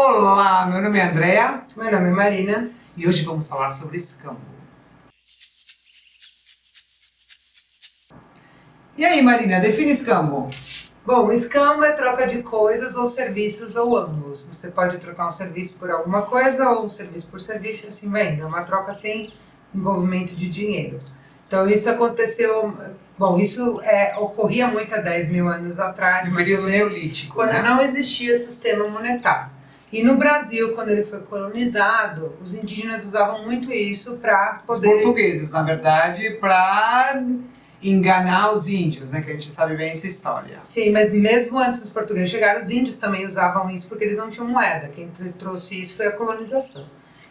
Olá, meu nome é Andréa Meu nome é Marina. e hoje vamos falar sobre escambo. E aí, Marina, define escambo. Bom, escambo é troca de coisas ou serviços ou ambos. Você pode trocar um serviço por alguma coisa ou um serviço por serviço e assim vai indo. É uma troca sem envolvimento de dinheiro. Então isso aconteceu. Bom, isso é, ocorria muito há 10 mil anos atrás, No período neolítico, quando né? não existia sistema monetário. E no Brasil, quando ele foi colonizado, os indígenas usavam muito isso para Os poder portugueses, na verdade, para enganar os índios, né? Que a gente sabe bem essa história. Sim, mas mesmo antes dos portugueses chegarem, os índios também usavam isso porque eles não tinham moeda. Quem tr- trouxe isso foi a colonização.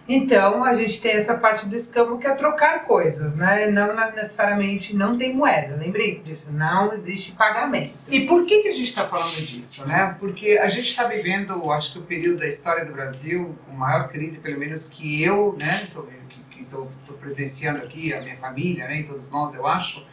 Então, a gente tem essa parte do escambo que é trocar coisas, né? Não necessariamente, não tem moeda. Lembre disso, não existe pagamento. E por que, que a gente está falando disso, né? Porque a gente está vivendo, acho que o período da história do Brasil com maior crise, pelo menos que eu, né, tô, que estou presenciando aqui, a minha família, né, e todos nós, eu acho.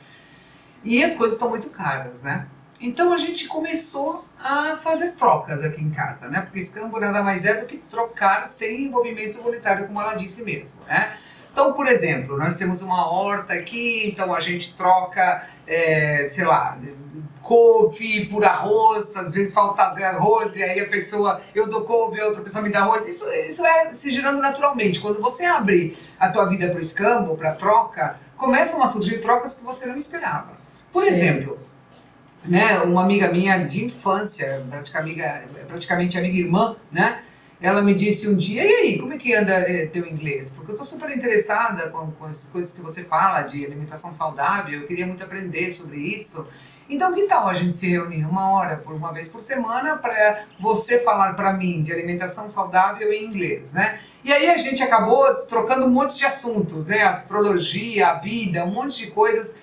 E as coisas estão muito caras, né? Então a gente começou a fazer trocas aqui em casa, né? Porque escambo nada mais é do que trocar sem envolvimento monetário, como ela disse mesmo, né? Então, por exemplo, nós temos uma horta aqui, então a gente troca, é, sei lá, couve por arroz, às vezes falta arroz e aí a pessoa, eu dou couve, a outra pessoa me dá arroz. Isso, isso é se gerando naturalmente. Quando você abre a tua vida para o escambo, para troca, começam a surgir trocas que você não esperava. Por Sim. exemplo, né, uma amiga minha de infância, praticamente, praticamente amiga irmã, né? Ela me disse um dia, e aí, como é que anda eh, teu inglês? Porque eu tô super interessada com, com as coisas que você fala de alimentação saudável, eu queria muito aprender sobre isso. Então, que tal a gente se reunir uma hora por uma vez por semana para você falar para mim de alimentação saudável em inglês, né? E aí a gente acabou trocando um monte de assuntos, né? Astrologia, vida, um monte de coisas.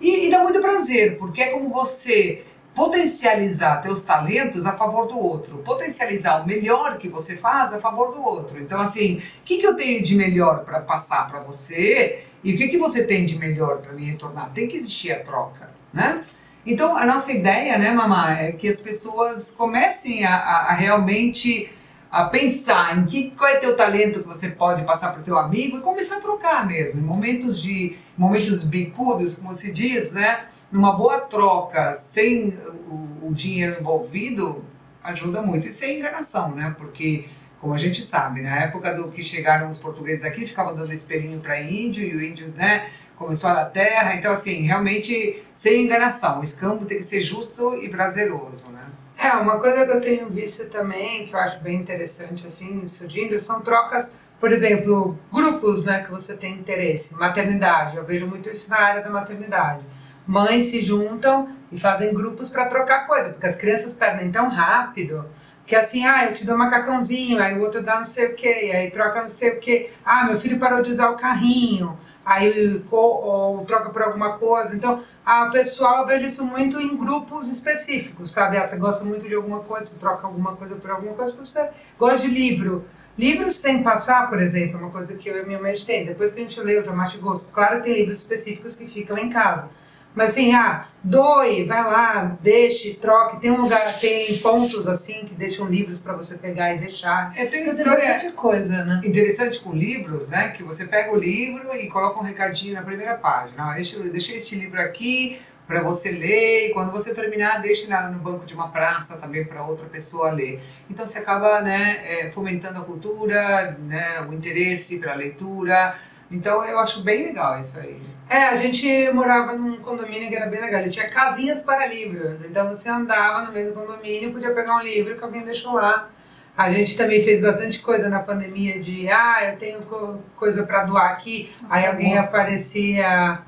E, e dá muito prazer, porque é como você potencializar teus talentos a favor do outro, potencializar o melhor que você faz a favor do outro. Então, assim, o que, que eu tenho de melhor para passar para você e o que, que você tem de melhor para me retornar? Tem que existir a troca, né? Então, a nossa ideia, né, mamá, é que as pessoas comecem a, a- a realmente a pensar em que, qual é teu talento que você pode passar para o teu amigo e começar a trocar mesmo, em momentos de momentos bicudos, como se diz, né? Numa boa troca, sem o, o dinheiro envolvido, ajuda muito. E sem enganação, né? Porque, como a gente sabe, na época do que chegaram os portugueses aqui, ficavam dando espelhinho para índio e o índio, né? Começou a dar terra. Então, assim, realmente sem enganação. O escambo tem que ser justo e prazeroso, né? É, uma coisa que eu tenho visto também, que eu acho bem interessante, assim, surgindo, são trocas, por exemplo, grupos, né, que você tem interesse. Maternidade, eu vejo muito isso na área da maternidade. Mães se juntam e fazem grupos para trocar coisa, porque as crianças perdem tão rápido que assim, ah, eu te dou macacãozinho, aí o outro dá não sei o quê, aí troca não sei o quê. Ah, meu filho parou de usar o carrinho, aí ou troca por alguma coisa. Então, a pessoal, eu vejo isso muito em grupos específicos, sabe? Ah, você gosta muito de alguma coisa, você troca alguma coisa por alguma coisa, você gosta de livro. Livros tem que passar, por exemplo, é uma coisa que eu e minha mãe tem. Depois que a gente lê, eu já macho gosto. Claro tem livros específicos que ficam em casa. Mas assim, ah, doe, vai lá, deixe, troque. Tem um lugar, tem pontos assim que deixam livros para você pegar e deixar. É, tem Tem história bastante coisa, né? interessante com livros, né? Que você pega o livro e coloca um recadinho na primeira página. Ó, deixa, deixa este livro aqui para você ler e quando você terminar, deixe na, no banco de uma praça também para outra pessoa ler. Então você acaba né, é, fomentando a cultura, né, o interesse pela leitura. Então eu acho bem legal isso aí. É, a gente morava num condomínio que era bem legal. Ele tinha casinhas para livros. Então você andava no meio do condomínio, podia pegar um livro que alguém deixou lá. A gente também fez bastante coisa na pandemia de, ah, eu tenho co- coisa para doar aqui. Nossa, Aí alguém moça. aparecia,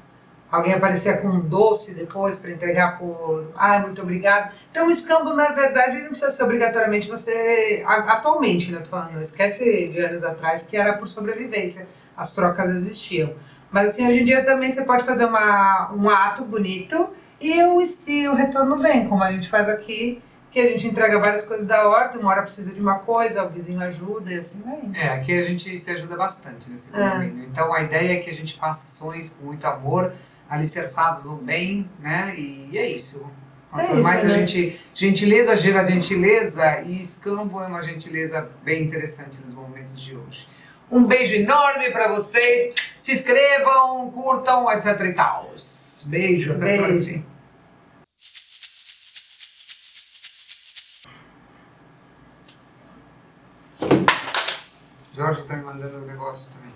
alguém aparecia com um doce depois para entregar por, ah, muito obrigado. Então o escambo, na verdade, não precisa ser obrigatoriamente você, atualmente, né, tô falando, não esquece de anos atrás que era por sobrevivência, as trocas existiam. Mas assim, hoje em dia também você pode fazer uma, um ato bonito e o, e o retorno vem, como a gente faz aqui, que a gente entrega várias coisas da horta, uma hora precisa de uma coisa, o vizinho ajuda e assim vai. É, aqui a gente se ajuda bastante nesse É. condomínio. Então a ideia é que a gente faça ações com muito amor, alicerçados no bem, né? E é isso. Quanto É isso, mais a né? gente. Gentileza gera gentileza e escambo é uma gentileza bem interessante nos momentos de hoje. Um beijo enorme para vocês. Se inscrevam, curtam, etc e tal. Beijo, até Beijo. Jorge tá me mandando um negócio também.